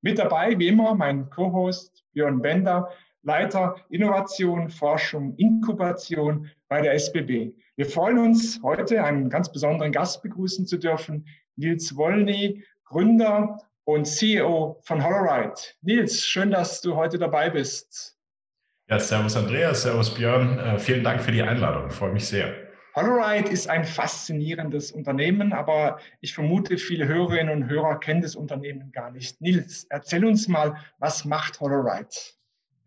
Mit dabei, wie immer, mein Co-Host Björn Bender, Leiter Innovation, Forschung, Inkubation bei der SBB. Wir freuen uns, heute einen ganz besonderen Gast begrüßen zu dürfen, Nils Wollny, Gründer und CEO von Holoride. Nils, schön, dass du heute dabei bist. Ja, servus Andreas, servus Björn. Äh, vielen Dank für die Einladung, freue mich sehr. Holoride ist ein faszinierendes Unternehmen, aber ich vermute, viele Hörerinnen und Hörer kennen das Unternehmen gar nicht. Nils, erzähl uns mal, was macht Holoride?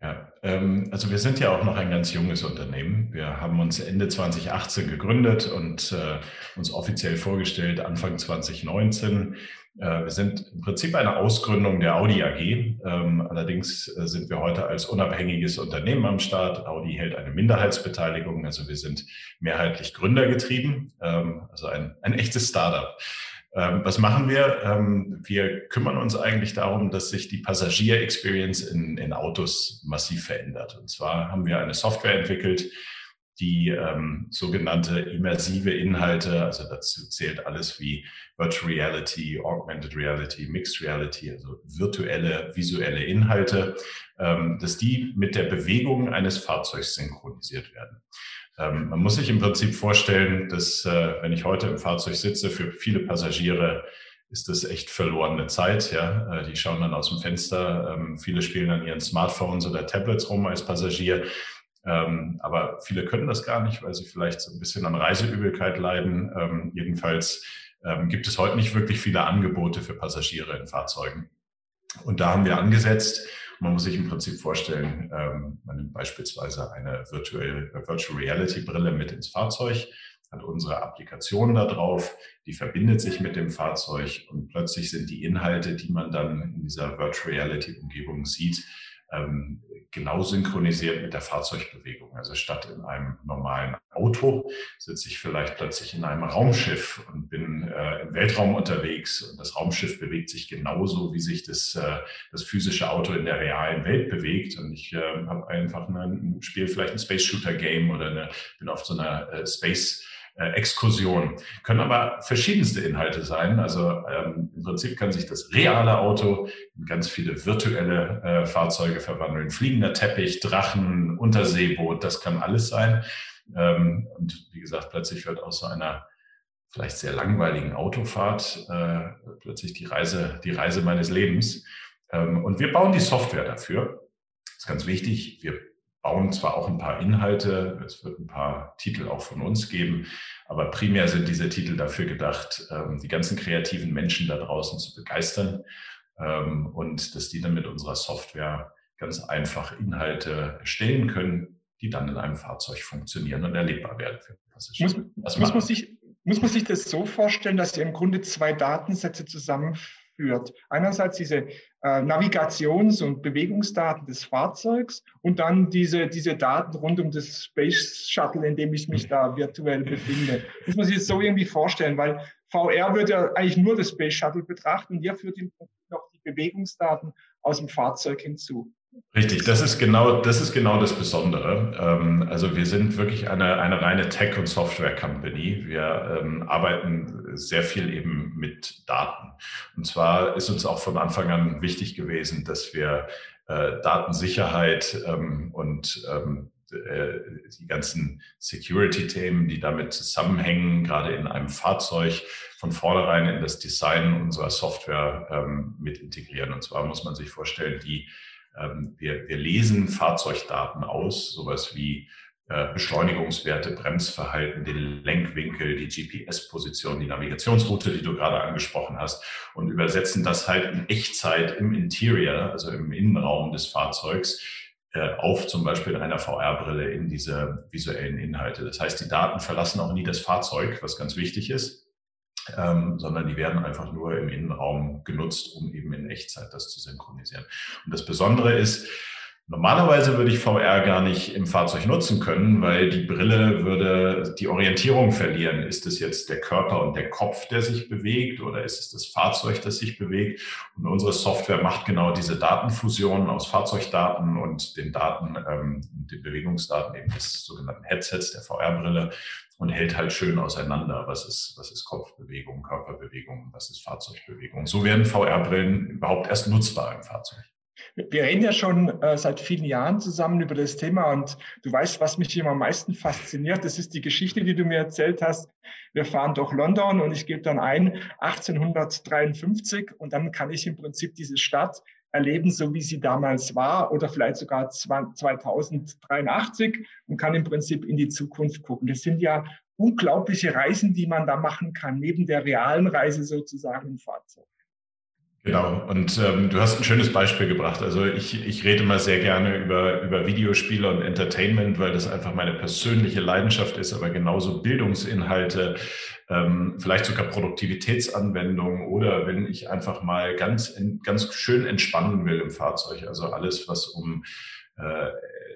Ja, ähm, also wir sind ja auch noch ein ganz junges Unternehmen. Wir haben uns Ende 2018 gegründet und äh, uns offiziell vorgestellt Anfang 2019. Äh, wir sind im Prinzip eine Ausgründung der Audi AG. Ähm, allerdings äh, sind wir heute als unabhängiges Unternehmen am Start. Audi hält eine Minderheitsbeteiligung, also wir sind mehrheitlich gründergetrieben, ähm, also ein, ein echtes Startup. Ähm, was machen wir? Wir kümmern uns eigentlich darum, dass sich die Passagier-Experience in, in Autos massiv verändert. Und zwar haben wir eine Software entwickelt, die ähm, sogenannte immersive Inhalte, also dazu zählt alles wie Virtual Reality, Augmented Reality, Mixed Reality, also virtuelle, visuelle Inhalte, ähm, dass die mit der Bewegung eines Fahrzeugs synchronisiert werden. Ähm, man muss sich im Prinzip vorstellen, dass äh, wenn ich heute im Fahrzeug sitze, für viele Passagiere ist das echt verlorene Zeit. Ja, äh, die schauen dann aus dem Fenster. Ähm, viele spielen an ihren Smartphones oder Tablets rum als Passagier. Ähm, aber viele können das gar nicht, weil sie vielleicht so ein bisschen an Reiseübelkeit leiden. Ähm, jedenfalls ähm, gibt es heute nicht wirklich viele Angebote für Passagiere in Fahrzeugen. Und da haben wir angesetzt. Man muss sich im Prinzip vorstellen, ähm, man nimmt beispielsweise eine Virtual, Virtual Reality Brille mit ins Fahrzeug, hat unsere Applikation da drauf, die verbindet sich mit dem Fahrzeug und plötzlich sind die Inhalte, die man dann in dieser Virtual Reality Umgebung sieht, ähm, genau synchronisiert mit der Fahrzeugbewegung. Also statt in einem normalen Auto sitze ich vielleicht plötzlich in einem Raumschiff und bin äh, im Weltraum unterwegs und das Raumschiff bewegt sich genauso, wie sich das, äh, das physische Auto in der realen Welt bewegt. Und ich äh, habe einfach ein Spiel, vielleicht ein Space Shooter Game oder eine, bin auf so einer äh, Space Exkursion. Können aber verschiedenste Inhalte sein. Also ähm, im Prinzip kann sich das reale Auto in ganz viele virtuelle äh, Fahrzeuge verwandeln. Fliegender Teppich, Drachen, Unterseeboot, das kann alles sein. Ähm, und wie gesagt, plötzlich wird aus so einer vielleicht sehr langweiligen Autofahrt äh, plötzlich die Reise, die Reise meines Lebens. Ähm, und wir bauen die Software dafür. Das ist ganz wichtig. Wir bauen zwar auch ein paar Inhalte, es wird ein paar Titel auch von uns geben, aber primär sind diese Titel dafür gedacht, ähm, die ganzen kreativen Menschen da draußen zu begeistern ähm, und dass die dann mit unserer Software ganz einfach Inhalte erstellen können, die dann in einem Fahrzeug funktionieren und erlebbar werden für Passagiere. Muss, muss, man sich, muss man sich das so vorstellen, dass ihr im Grunde zwei Datensätze zusammenführt? Einerseits diese äh, Navigations- und Bewegungsdaten des Fahrzeugs und dann diese, diese Daten rund um das Space Shuttle, in dem ich mich da virtuell befinde. Muss man sich das so irgendwie vorstellen, weil VR würde ja eigentlich nur das Space Shuttle betrachten und ihr führt Prinzip noch die Bewegungsdaten aus dem Fahrzeug hinzu. Richtig, das ist genau, das ist genau das Besondere. Ähm, also wir sind wirklich eine, eine reine Tech- und Software-Company. Wir ähm, arbeiten sehr viel eben mit Daten. Und zwar ist uns auch von Anfang an wichtig gewesen, dass wir äh, Datensicherheit ähm, und ähm, äh, die ganzen Security-Themen, die damit zusammenhängen, gerade in einem Fahrzeug von vornherein in das Design unserer Software ähm, mit integrieren. Und zwar muss man sich vorstellen, die wir, wir lesen Fahrzeugdaten aus, sowas wie äh, Beschleunigungswerte, Bremsverhalten, den Lenkwinkel, die GPS-Position, die Navigationsroute, die du gerade angesprochen hast, und übersetzen das halt in Echtzeit im Interior, also im Innenraum des Fahrzeugs, äh, auf zum Beispiel einer VR-Brille in diese visuellen Inhalte. Das heißt, die Daten verlassen auch nie das Fahrzeug, was ganz wichtig ist. Ähm, sondern die werden einfach nur im Innenraum genutzt, um eben in Echtzeit das zu synchronisieren. Und das Besondere ist, Normalerweise würde ich VR gar nicht im Fahrzeug nutzen können, weil die Brille würde die Orientierung verlieren. Ist es jetzt der Körper und der Kopf, der sich bewegt oder ist es das Fahrzeug, das sich bewegt? Und unsere Software macht genau diese Datenfusion aus Fahrzeugdaten und den Daten, ähm, den Bewegungsdaten eben des sogenannten Headsets, der VR-Brille und hält halt schön auseinander, was ist, was ist Kopfbewegung, Körperbewegung, was ist Fahrzeugbewegung. So werden VR-Brillen überhaupt erst nutzbar im Fahrzeug. Wir reden ja schon äh, seit vielen Jahren zusammen über das Thema und du weißt, was mich immer am meisten fasziniert. Das ist die Geschichte, die du mir erzählt hast. Wir fahren durch London und ich gebe dann ein 1853 und dann kann ich im Prinzip diese Stadt erleben, so wie sie damals war oder vielleicht sogar 2083 und kann im Prinzip in die Zukunft gucken. Das sind ja unglaubliche Reisen, die man da machen kann, neben der realen Reise sozusagen im Fahrzeug. Genau, und ähm, du hast ein schönes Beispiel gebracht. Also ich, ich rede mal sehr gerne über, über Videospiele und Entertainment, weil das einfach meine persönliche Leidenschaft ist, aber genauso Bildungsinhalte, ähm, vielleicht sogar Produktivitätsanwendungen oder wenn ich einfach mal ganz, ganz schön entspannen will im Fahrzeug. Also alles, was um äh,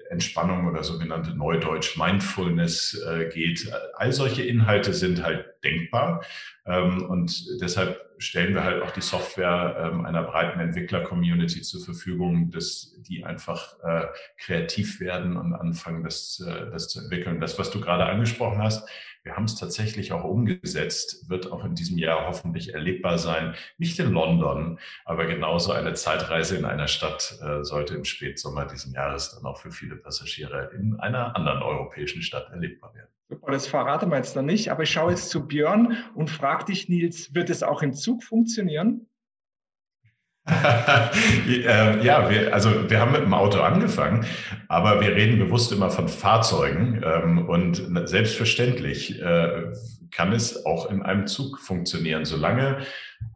Entspannung oder sogenannte Neudeutsch Mindfulness äh, geht. All solche Inhalte sind halt denkbar. Ähm, und deshalb stellen wir halt auch die Software ähm, einer breiten Entwickler-Community zur Verfügung, dass die einfach äh, kreativ werden und anfangen, das, äh, das zu entwickeln. Das, was du gerade angesprochen hast, wir haben es tatsächlich auch umgesetzt, wird auch in diesem Jahr hoffentlich erlebbar sein. Nicht in London, aber genauso eine Zeitreise in einer Stadt äh, sollte im Spätsommer diesen Jahres dann auch für viele Passagiere in einer anderen europäischen Stadt erlebbar werden. Super, das verrate wir jetzt noch nicht, aber ich schaue jetzt zu Björn und frage dich, Nils, wird es auch im Zug funktionieren? Äh, ja, wir, also wir haben mit dem Auto angefangen, aber wir reden bewusst immer von Fahrzeugen ähm, und selbstverständlich äh, kann es auch in einem Zug funktionieren, solange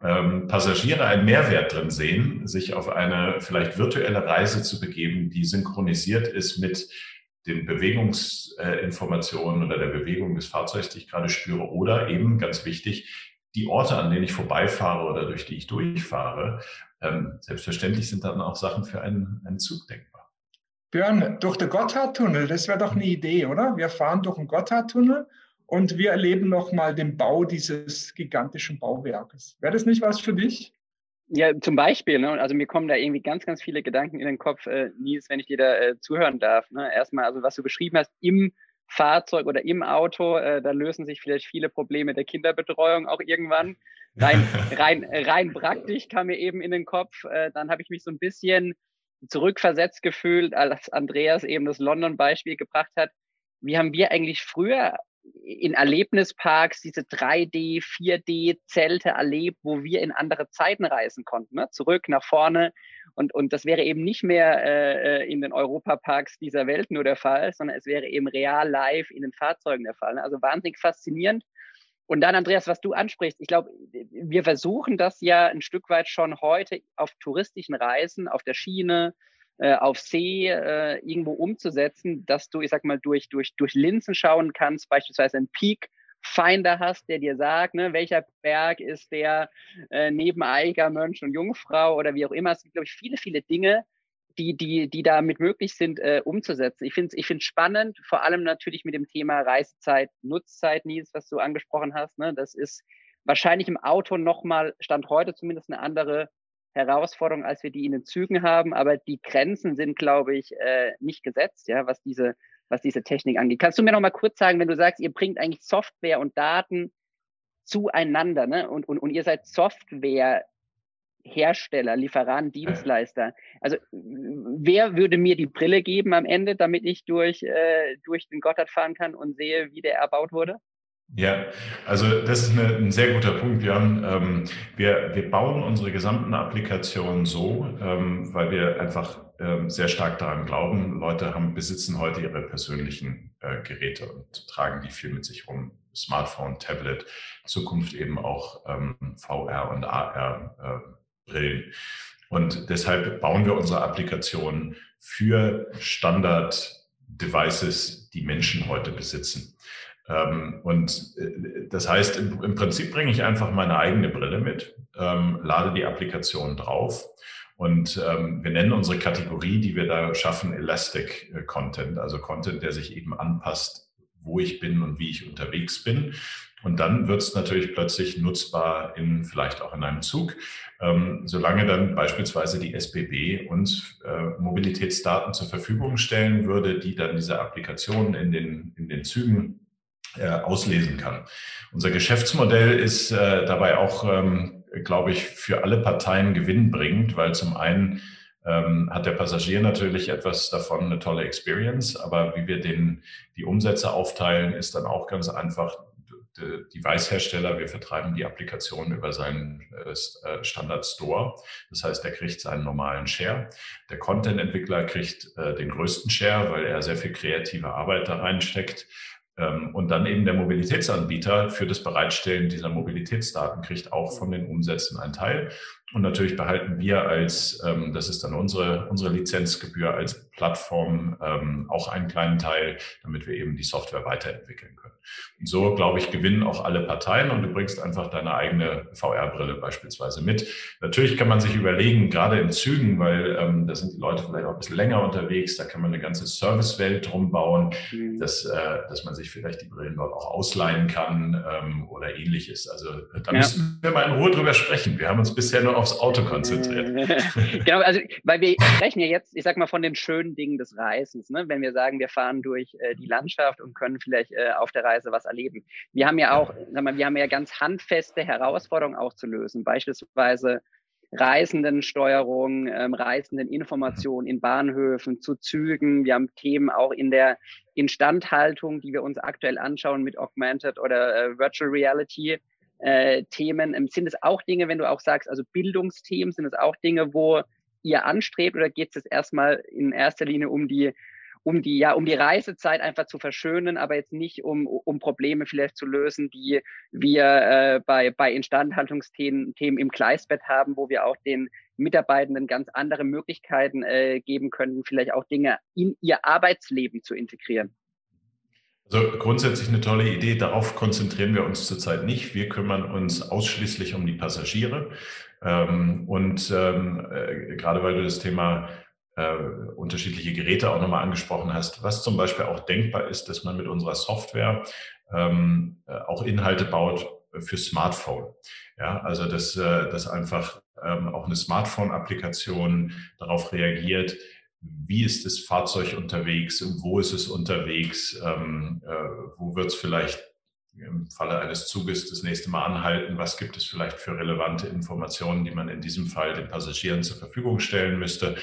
ähm, Passagiere einen Mehrwert drin sehen, sich auf eine vielleicht virtuelle Reise zu begeben, die synchronisiert ist mit den Bewegungsinformationen oder der Bewegung des Fahrzeugs, die ich gerade spüre, oder eben ganz wichtig, die Orte, an denen ich vorbeifahre oder durch die ich durchfahre. Ähm, selbstverständlich sind dann auch Sachen für einen, einen Zug denkbar. Björn, durch den Gotthardtunnel, das wäre doch eine Idee, oder? Wir fahren durch den Gotthardtunnel und wir erleben nochmal den Bau dieses gigantischen Bauwerkes. Wäre das nicht was für dich? Ja, zum Beispiel, ne? also mir kommen da irgendwie ganz, ganz viele Gedanken in den Kopf, äh, Nils, wenn ich dir da äh, zuhören darf. Ne? Erstmal, also was du beschrieben hast, im Fahrzeug oder im Auto, äh, da lösen sich vielleicht viele Probleme der Kinderbetreuung auch irgendwann. Rein, rein, rein praktisch kam mir eben in den Kopf. Äh, dann habe ich mich so ein bisschen zurückversetzt gefühlt, als Andreas eben das London-Beispiel gebracht hat. Wie haben wir eigentlich früher in Erlebnisparks diese 3D, 4D-Zelte erlebt, wo wir in andere Zeiten reisen konnten, ne? zurück, nach vorne. Und, und das wäre eben nicht mehr äh, in den Europaparks dieser Welt nur der Fall, sondern es wäre eben real live in den Fahrzeugen der Fall. Ne? Also wahnsinnig faszinierend. Und dann, Andreas, was du ansprichst, ich glaube, wir versuchen das ja ein Stück weit schon heute auf touristischen Reisen, auf der Schiene, äh, auf See äh, irgendwo umzusetzen, dass du, ich sag mal, durch, durch, durch Linsen schauen kannst, beispielsweise einen Peak Finder hast, der dir sagt, ne, welcher Berg ist der äh, neben Eiger, Mönch und Jungfrau oder wie auch immer. Es gibt, glaube ich, viele, viele Dinge, die, die, die damit möglich sind, äh, umzusetzen. Ich finde es ich find's spannend, vor allem natürlich mit dem Thema Reisezeit, Nutzzeit, Nils, was du angesprochen hast. Ne? Das ist wahrscheinlich im Auto nochmal, Stand heute zumindest eine andere Herausforderung, als wir die in den Zügen haben. Aber die Grenzen sind, glaube ich, äh, nicht gesetzt, ja, was diese, was diese Technik angeht. Kannst du mir noch mal kurz sagen, wenn du sagst, ihr bringt eigentlich Software und Daten zueinander, ne? Und, und, und ihr seid Software Hersteller, Lieferant, Dienstleister. Also wer würde mir die Brille geben am Ende, damit ich durch, äh, durch den Gotthard fahren kann und sehe, wie der erbaut wurde? Ja, also das ist eine, ein sehr guter Punkt, Björn. Ähm, wir, wir bauen unsere gesamten Applikationen so, ähm, weil wir einfach ähm, sehr stark daran glauben, Leute haben, besitzen heute ihre persönlichen äh, Geräte und tragen die viel mit sich rum. Smartphone, Tablet, Zukunft eben auch ähm, VR und AR-Brillen. Äh, und deshalb bauen wir unsere Applikationen für Standard-Devices, die Menschen heute besitzen. Ähm, und äh, das heißt, im, Prinzip bringe ich einfach meine eigene Brille mit, ähm, lade die Applikation drauf und ähm, wir nennen unsere Kategorie, die wir da schaffen, Elastic äh, Content, also Content, der sich eben anpasst, wo ich bin und wie ich unterwegs bin. Und dann wird es natürlich plötzlich nutzbar in vielleicht auch in einem Zug, ähm, solange dann beispielsweise die SBB uns äh, Mobilitätsdaten zur Verfügung stellen würde, die dann diese Applikationen in den, in den Zügen auslesen kann. Unser Geschäftsmodell ist äh, dabei auch, ähm, glaube ich, für alle Parteien gewinnbringend, weil zum einen ähm, hat der Passagier natürlich etwas davon, eine tolle Experience, aber wie wir den, die Umsätze aufteilen, ist dann auch ganz einfach Device-Hersteller, wir vertreiben die Applikation über seinen äh, äh, Standard Store. Das heißt, er kriegt seinen normalen Share. Der Content-Entwickler kriegt äh, den größten Share, weil er sehr viel kreative Arbeit da reinsteckt. Ähm, und dann eben der Mobilitätsanbieter für das Bereitstellen dieser Mobilitätsdaten kriegt auch von den Umsätzen einen Teil. Und natürlich behalten wir als, ähm, das ist dann unsere, unsere Lizenzgebühr als Plattform ähm, auch einen kleinen Teil, damit wir eben die Software weiterentwickeln können. Und so, glaube ich, gewinnen auch alle Parteien und du bringst einfach deine eigene VR-Brille beispielsweise mit. Natürlich kann man sich überlegen, gerade in Zügen, weil ähm, da sind die Leute vielleicht auch ein bisschen länger unterwegs, da kann man eine ganze Servicewelt drum bauen, mhm. dass, äh, dass man sich vielleicht die Brillen dort auch ausleihen kann ähm, oder ähnliches. Also da ja. müssen wir mal in Ruhe drüber sprechen. Wir haben uns bisher nur aufs Auto konzentriert. genau, also weil wir sprechen ja jetzt, ich sag mal, von den schönen Dingen des Reisens. Ne? Wenn wir sagen, wir fahren durch äh, die Landschaft und können vielleicht äh, auf der Reise was erleben. Wir haben ja auch, sag mal, wir haben ja ganz handfeste Herausforderungen auch zu lösen. Beispielsweise Reisendensteuerung, ähm, Reisendeninformation in Bahnhöfen, zu Zügen. Wir haben Themen auch in der Instandhaltung, die wir uns aktuell anschauen mit Augmented oder äh, Virtual Reality. Äh, Themen. Ähm, sind es auch Dinge, wenn du auch sagst, also Bildungsthemen, sind es auch Dinge, wo ihr anstrebt oder geht es erstmal in erster Linie um die um die, ja, um die Reisezeit einfach zu verschönen, aber jetzt nicht um, um Probleme vielleicht zu lösen, die wir äh, bei, bei Instandhaltungsthemen Themen im Gleisbett haben, wo wir auch den Mitarbeitenden ganz andere Möglichkeiten äh, geben können, vielleicht auch Dinge in ihr Arbeitsleben zu integrieren. Also grundsätzlich eine tolle Idee. Darauf konzentrieren wir uns zurzeit nicht. Wir kümmern uns ausschließlich um die Passagiere. Ähm, und ähm, äh, gerade weil du das Thema äh, unterschiedliche Geräte auch nochmal angesprochen hast, was zum Beispiel auch denkbar ist, dass man mit unserer Software ähm, äh, auch Inhalte baut für Smartphone. Ja, also dass, dass einfach auch eine Smartphone-Applikation darauf reagiert, wie ist das Fahrzeug unterwegs, wo ist es unterwegs, ähm, äh, wo wird es vielleicht im Falle eines Zuges das nächste Mal anhalten, was gibt es vielleicht für relevante Informationen, die man in diesem Fall den Passagieren zur Verfügung stellen müsste.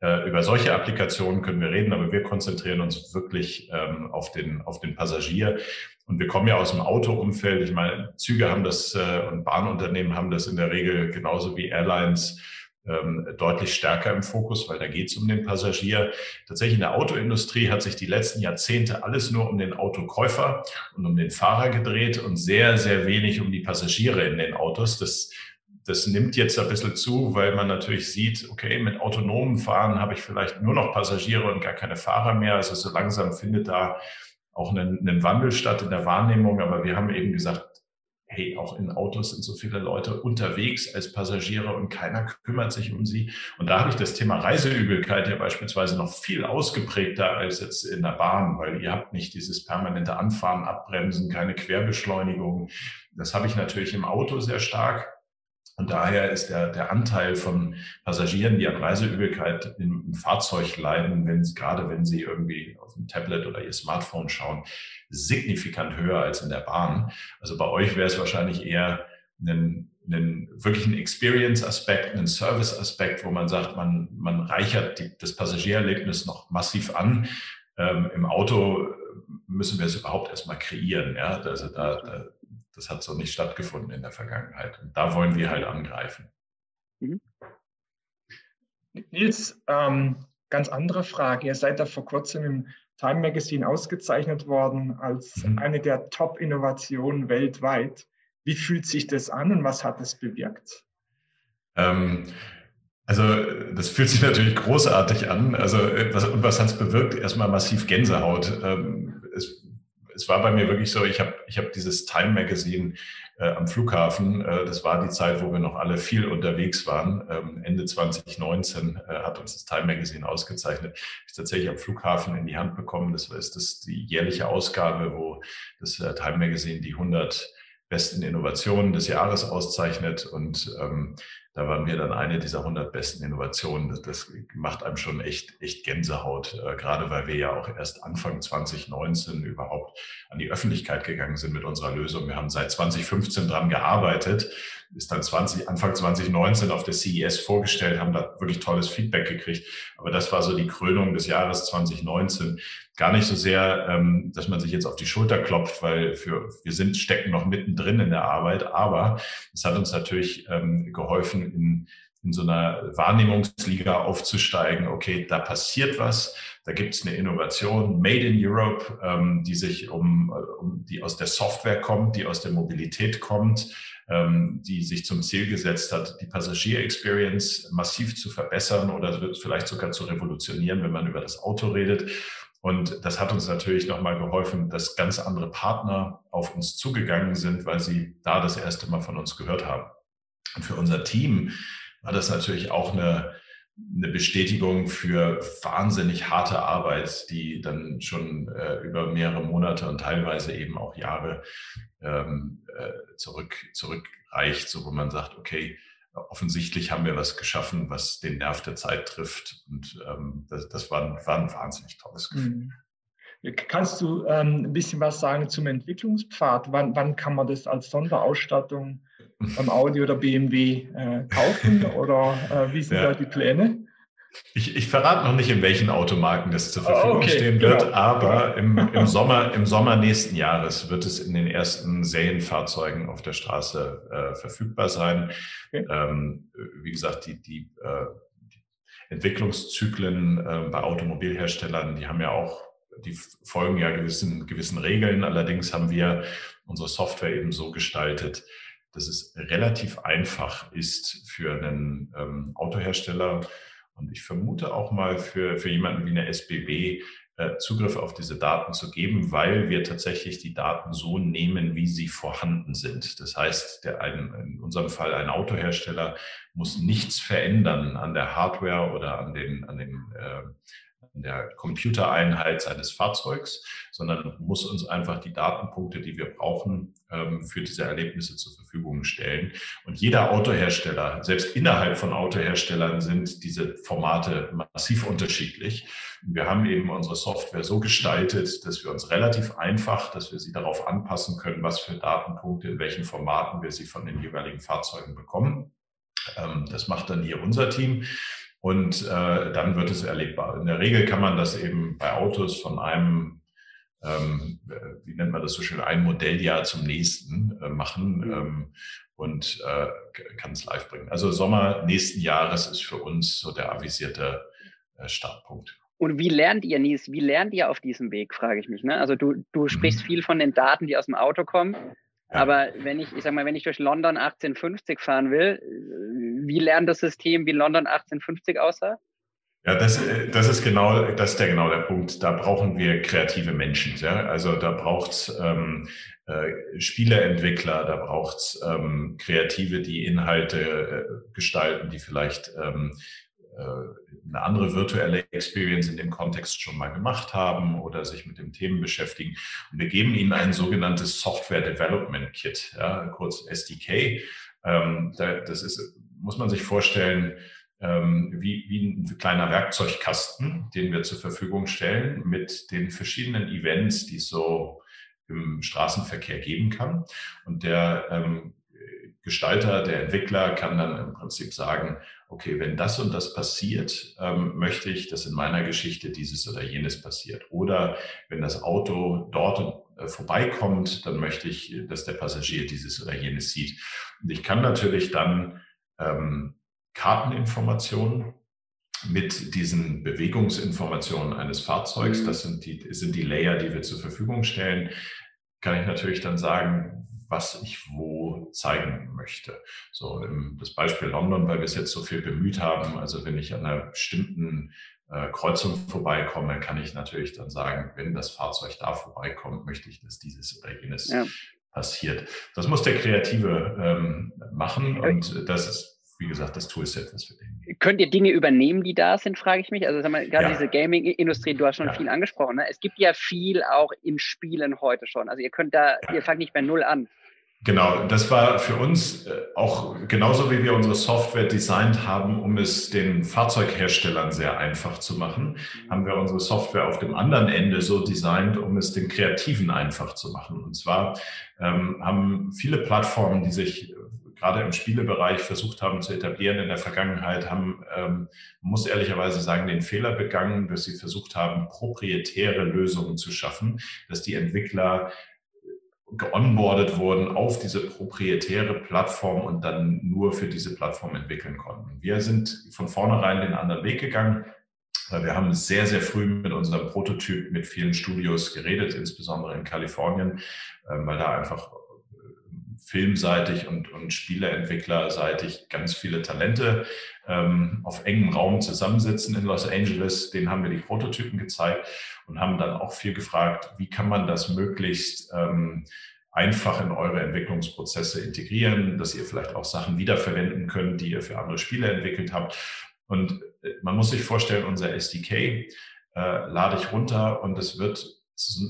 Äh, über solche Applikationen können wir reden, aber wir konzentrieren uns wirklich ähm, auf, den, auf den Passagier. Und wir kommen ja aus dem Autoumfeld. Ich meine, Züge haben das äh, und Bahnunternehmen haben das in der Regel genauso wie Airlines ähm, deutlich stärker im Fokus, weil da geht es um den Passagier. Tatsächlich in der Autoindustrie hat sich die letzten Jahrzehnte alles nur um den Autokäufer und um den Fahrer gedreht und sehr, sehr wenig um die Passagiere in den Autos. Das das nimmt jetzt ein bisschen zu, weil man natürlich sieht, okay, mit autonomen Fahren habe ich vielleicht nur noch Passagiere und gar keine Fahrer mehr. Also so langsam findet da auch ein, ein Wandel statt in der Wahrnehmung. Aber wir haben eben gesagt, hey, auch in Autos sind so viele Leute unterwegs als Passagiere und keiner kümmert sich um sie. Und da habe ich das Thema Reiseübelkeit ja beispielsweise noch viel ausgeprägter als jetzt in der Bahn, weil ihr habt nicht dieses permanente Anfahren, Abbremsen, keine Querbeschleunigung. Das habe ich natürlich im Auto sehr stark. Und daher ist der, der Anteil von Passagieren, die an Reiseübelkeit im, im Fahrzeug leiden, wenn, gerade wenn sie irgendwie auf dem Tablet oder ihr Smartphone schauen, signifikant höher als in der Bahn. Also bei euch wäre es wahrscheinlich eher ein, einen wirklichen Experience-Aspekt, einen Service-Aspekt, wo man sagt, man, man reichert die, das Passagiererlebnis noch massiv an. Ähm, Im Auto müssen wir es überhaupt erstmal kreieren. Ja? Also da, da das hat so nicht stattgefunden in der Vergangenheit. Und da wollen wir halt angreifen. Mhm. Nils, ähm, ganz andere Frage. Ihr seid da vor kurzem im Time Magazine ausgezeichnet worden als mhm. eine der Top-Innovationen weltweit. Wie fühlt sich das an und was hat es bewirkt? Ähm, also das fühlt sich natürlich großartig an. Also was, und was hat es bewirkt? Erstmal massiv Gänsehaut. Ähm, es war bei mir wirklich so, ich habe ich hab dieses Time Magazine äh, am Flughafen, äh, das war die Zeit, wo wir noch alle viel unterwegs waren. Ähm, Ende 2019 äh, hat uns das Time Magazine ausgezeichnet. Ich tatsächlich am Flughafen in die Hand bekommen. Das ist das die jährliche Ausgabe, wo das äh, Time Magazine die 100 besten Innovationen des Jahres auszeichnet. Und ähm, da waren wir dann eine dieser 100 besten Innovationen. Das, macht einem schon echt, echt Gänsehaut, äh, gerade weil wir ja auch erst Anfang 2019 überhaupt an die Öffentlichkeit gegangen sind mit unserer Lösung. Wir haben seit 2015 dran gearbeitet, ist dann 20, Anfang 2019 auf der CES vorgestellt, haben da wirklich tolles Feedback gekriegt. Aber das war so die Krönung des Jahres 2019. Gar nicht so sehr, ähm, dass man sich jetzt auf die Schulter klopft, weil für, wir sind, stecken noch mittendrin in der Arbeit, aber es hat uns natürlich ähm, geholfen, in, in so einer Wahrnehmungsliga aufzusteigen. Okay, da passiert was, da gibt es eine Innovation, Made in Europe, ähm, die sich um, um, die aus der Software kommt, die aus der Mobilität kommt, die sich zum Ziel gesetzt hat, die Passagier-Experience massiv zu verbessern oder vielleicht sogar zu revolutionieren, wenn man über das Auto redet. Und das hat uns natürlich nochmal geholfen, dass ganz andere Partner auf uns zugegangen sind, weil sie da das erste Mal von uns gehört haben. Und für unser Team war das natürlich auch eine, eine Bestätigung für wahnsinnig harte Arbeit, die dann schon äh, über mehrere Monate und teilweise eben auch Jahre ähm, äh, zurück, zurückreicht, so wo man sagt, okay, offensichtlich haben wir was geschaffen, was den Nerv der Zeit trifft. Und ähm, das, das war, ein, war, ein, wahnsinnig tolles Gefühl. Mhm. Kannst du ähm, ein bisschen was sagen zum Entwicklungspfad? Wann, wann kann man das als Sonderausstattung beim Audi oder BMW äh, kaufen? oder äh, wie sind ja. da die Pläne? Ich, ich verrate noch nicht, in welchen Automarken das zur Verfügung okay, stehen wird, genau. aber im, im, Sommer, im Sommer nächsten Jahres wird es in den ersten Serienfahrzeugen auf der Straße äh, verfügbar sein. Okay. Ähm, wie gesagt, die, die, äh, die Entwicklungszyklen äh, bei Automobilherstellern, die haben ja auch, die folgen ja gewissen, gewissen Regeln. Allerdings haben wir unsere Software eben so gestaltet, dass es relativ einfach ist für einen ähm, Autohersteller, und ich vermute auch mal für, für jemanden wie eine SBB äh, Zugriff auf diese Daten zu geben, weil wir tatsächlich die Daten so nehmen, wie sie vorhanden sind. Das heißt, der ein, in unserem Fall ein Autohersteller muss nichts verändern an der Hardware oder an den, an den äh, der Computereinheit seines Fahrzeugs, sondern muss uns einfach die Datenpunkte, die wir brauchen, ähm, für diese Erlebnisse zur Verfügung stellen. Und jeder Autohersteller, selbst innerhalb von Autoherstellern, sind diese Formate massiv unterschiedlich. Wir haben eben unsere Software so gestaltet, dass wir uns relativ einfach, dass wir sie darauf anpassen können, was für Datenpunkte, in welchen Formaten wir sie von den jeweiligen Fahrzeugen bekommen. Ähm, das macht dann hier unser Team und äh, dann wird es erlebbar. In der Regel kann man das eben bei Autos von einem, ähm, wie nennt man das so schön, ein Modelljahr zum nächsten äh, machen mhm. ähm, und äh, kann es live bringen. Also Sommer nächsten Jahres ist für uns so der avisierte äh, Startpunkt. Und wie lernt ihr, Nies, wie lernt ihr auf diesem Weg, frage ich mich. Ne? Also du, du sprichst mhm. viel von den Daten, die aus dem Auto kommen. Aber wenn ich, ich sag mal, wenn ich durch London 1850 fahren will, wie lernt das System, wie London 1850 aussah? Ja, das, das ist genau, das ist der genau der Punkt. Da brauchen wir kreative Menschen. Ja? Also da braucht's ähm, äh, Spieleentwickler, da braucht's ähm, Kreative, die Inhalte äh, gestalten, die vielleicht ähm, äh, eine andere virtuelle Experience in dem Kontext schon mal gemacht haben oder sich mit dem Themen beschäftigen. Und wir geben ihnen ein sogenanntes Software Development Kit, ja, kurz SDK. Ähm, das ist, muss man sich vorstellen, ähm, wie, wie ein kleiner Werkzeugkasten, den wir zur Verfügung stellen mit den verschiedenen Events, die es so im Straßenverkehr geben kann. Und der ähm, Gestalter, der Entwickler kann dann im Prinzip sagen, okay, wenn das und das passiert, ähm, möchte ich, dass in meiner Geschichte dieses oder jenes passiert. Oder wenn das Auto dort äh, vorbeikommt, dann möchte ich, dass der Passagier dieses oder jenes sieht. Und ich kann natürlich dann ähm, Karteninformationen mit diesen Bewegungsinformationen eines Fahrzeugs, das sind die, sind die Layer, die wir zur Verfügung stellen, kann ich natürlich dann sagen, was ich wo zeigen möchte. So das Beispiel London, weil wir es jetzt so viel bemüht haben. Also wenn ich an einer bestimmten äh, Kreuzung vorbeikomme, kann ich natürlich dann sagen, wenn das Fahrzeug da vorbeikommt, möchte ich, dass dieses oder jenes ja. passiert. Das muss der Kreative ähm, machen und das ist wie gesagt, das Toolset, was wir denken. Könnt ihr Dinge übernehmen, die da sind, frage ich mich. Also sag mal, gerade ja. diese Gaming-Industrie, du hast schon ja. viel angesprochen. Ne? Es gibt ja viel auch in Spielen heute schon. Also ihr könnt da, ja. ihr fangt nicht bei Null an. Genau, das war für uns äh, auch genauso wie wir unsere Software designt haben, um es den Fahrzeugherstellern sehr einfach zu machen, mhm. haben wir unsere Software auf dem anderen Ende so designt, um es den Kreativen einfach zu machen. Und zwar ähm, haben viele Plattformen, die sich gerade im Spielebereich versucht haben zu etablieren in der Vergangenheit, haben, ähm, muss ehrlicherweise sagen, den Fehler begangen, dass sie versucht haben, proprietäre Lösungen zu schaffen, dass die Entwickler geonboardet wurden auf diese proprietäre Plattform und dann nur für diese Plattform entwickeln konnten. Wir sind von vornherein den anderen Weg gegangen. Wir haben sehr, sehr früh mit unserem Prototyp mit vielen Studios geredet, insbesondere in Kalifornien, ähm, weil da einfach filmseitig und, und Spieleentwicklerseitig ganz viele Talente ähm, auf engem Raum zusammensitzen in Los Angeles. Denen haben wir die Prototypen gezeigt und haben dann auch viel gefragt, wie kann man das möglichst ähm, einfach in eure Entwicklungsprozesse integrieren, dass ihr vielleicht auch Sachen wiederverwenden könnt, die ihr für andere Spiele entwickelt habt. Und äh, man muss sich vorstellen, unser SDK äh, lade ich runter und es wird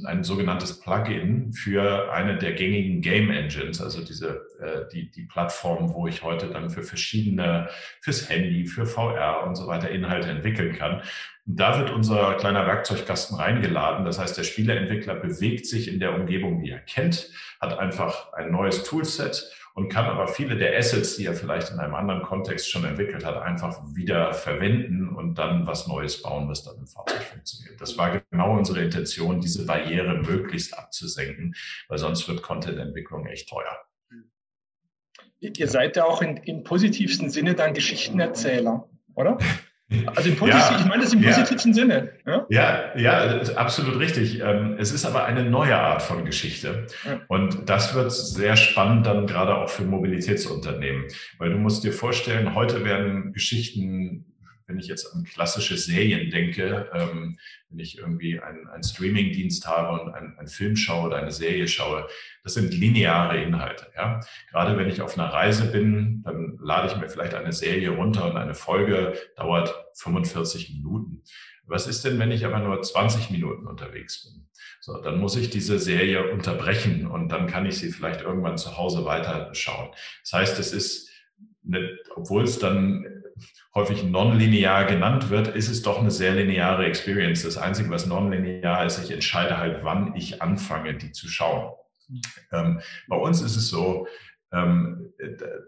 ein sogenanntes Plugin für eine der gängigen Game Engines, also diese äh, die, die Plattform, wo ich heute dann für verschiedene, fürs Handy, für VR und so weiter Inhalte entwickeln kann. Da wird unser kleiner Werkzeugkasten reingeladen. Das heißt, der Spieleentwickler bewegt sich in der Umgebung, die er kennt, hat einfach ein neues Toolset und kann aber viele der Assets, die er vielleicht in einem anderen Kontext schon entwickelt hat, einfach wieder verwenden und dann was Neues bauen, was dann im Fahrzeug funktioniert. Das war genau unsere Intention, diese Barriere möglichst abzusenken, weil sonst wird Content-Entwicklung echt teuer. Ihr seid ja auch in, im positivsten Sinne dann Geschichtenerzähler, oder? Also ja, ich meine das im positivsten ja, Sinne. Ja, ja, ja absolut richtig. Ähm, es ist aber eine neue Art von Geschichte. Und das wird sehr spannend dann gerade auch für Mobilitätsunternehmen. Weil du musst dir vorstellen, heute werden Geschichten wenn ich jetzt an klassische Serien denke, ähm, wenn ich irgendwie einen, einen Streaming-Dienst habe und einen, einen, Film schaue oder eine Serie schaue, das sind lineare Inhalte. Ja? Gerade wenn ich auf einer Reise bin, dann lade ich mir vielleicht eine Serie runter und eine Folge dauert 45 Minuten. Was ist denn, wenn ich aber nur 20 Minuten unterwegs bin? So, dann muss ich diese Serie unterbrechen und dann kann ich sie vielleicht irgendwann zu Hause weiter schauen. Das heißt, es ist, obwohl es dann häufig nonlinear genannt wird, ist es doch eine sehr lineare Experience. Das Einzige, was nonlinear ist, ich entscheide halt, wann ich anfange, die zu schauen. Ähm, bei uns ist es so, ähm,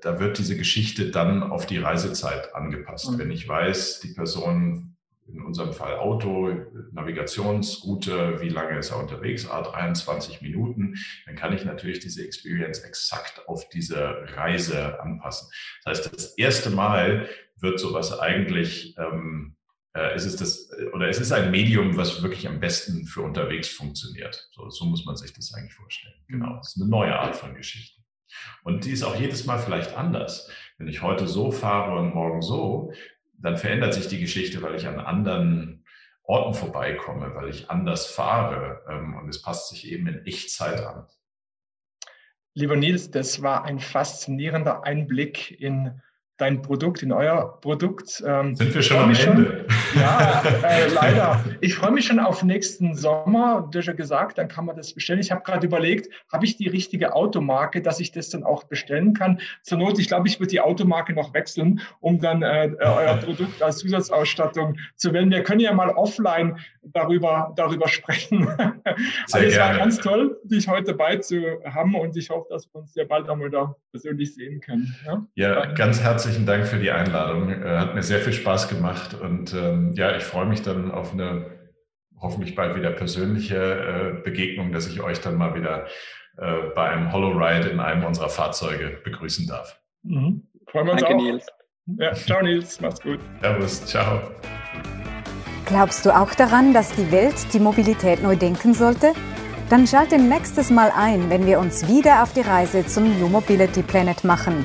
da wird diese Geschichte dann auf die Reisezeit angepasst. Mhm. Wenn ich weiß, die Person in unserem Fall Auto, Navigationsroute, wie lange ist er unterwegs, ah, 23 Minuten, dann kann ich natürlich diese Experience exakt auf diese Reise anpassen. Das heißt, das erste Mal wird sowas eigentlich, ähm, äh, ist es das, oder es ist ein Medium, was wirklich am besten für unterwegs funktioniert. So, so muss man sich das eigentlich vorstellen. Genau, es ist eine neue Art von Geschichte. Und die ist auch jedes Mal vielleicht anders. Wenn ich heute so fahre und morgen so, dann verändert sich die Geschichte, weil ich an anderen Orten vorbeikomme, weil ich anders fahre ähm, und es passt sich eben in Echtzeit an. Lieber Nils, das war ein faszinierender Einblick in dein Produkt, in euer Produkt. Ähm, Sind wir schon am Ende? Schon, ja, äh, leider. Ich freue mich schon auf nächsten Sommer. Du hast ja gesagt, dann kann man das bestellen. Ich habe gerade überlegt, habe ich die richtige Automarke, dass ich das dann auch bestellen kann? Zur Not, ich glaube, ich würde die Automarke noch wechseln, um dann äh, äh euer Produkt als Zusatzausstattung zu wählen. Wir können ja mal offline darüber, darüber sprechen. Sehr also es war ganz toll, dich heute dabei zu haben und ich hoffe, dass wir uns ja bald einmal da persönlich sehen können. Ja, ja ganz herzlichen Dank für die Einladung. Äh, hat mir sehr viel Spaß gemacht und ähm, ja, ich freue mich dann auf eine hoffentlich bald wieder persönliche äh, Begegnung, dass ich euch dann mal wieder äh, bei einem Hollow-Ride in einem unserer Fahrzeuge begrüßen darf. Mhm. Freuen wir uns Danke, auch. Nils. Ja, ciao Nils, mach's gut. Servus, ciao. Glaubst du auch daran, dass die Welt die Mobilität neu denken sollte? Dann schalte nächstes Mal ein, wenn wir uns wieder auf die Reise zum New Mobility Planet machen.